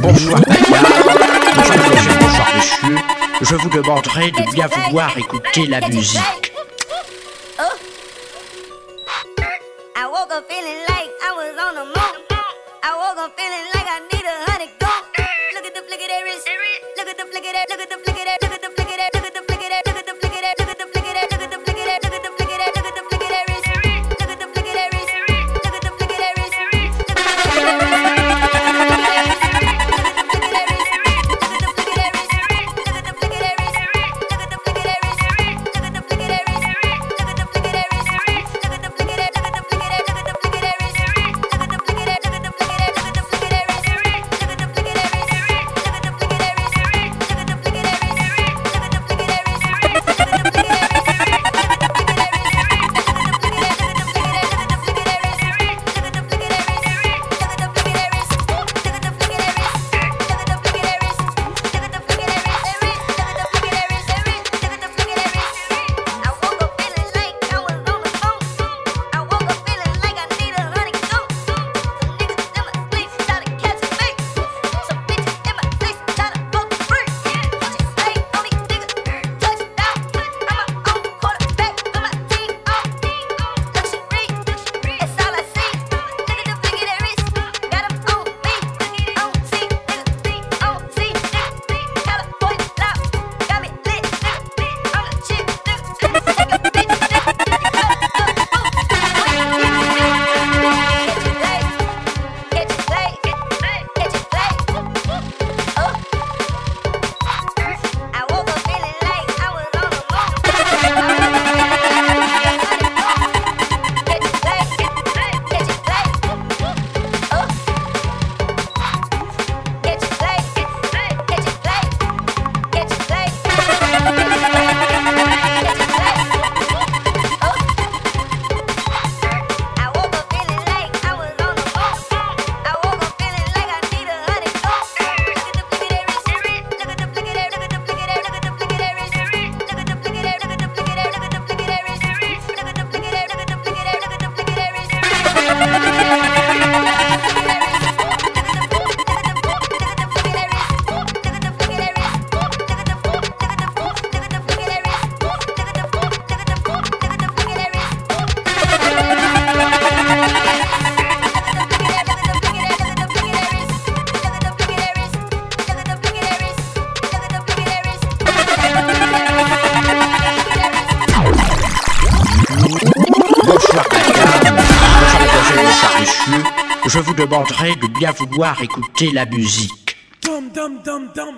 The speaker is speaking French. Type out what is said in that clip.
Bonjour, Bonjour, bonsoir, monsieur. Je vous demanderai de bien vouloir écouter la musique. Oh. I woke up feeling like I was on the moon. I woke up feeling like I need a honey. je vous demanderai de bien vouloir écouter la musique.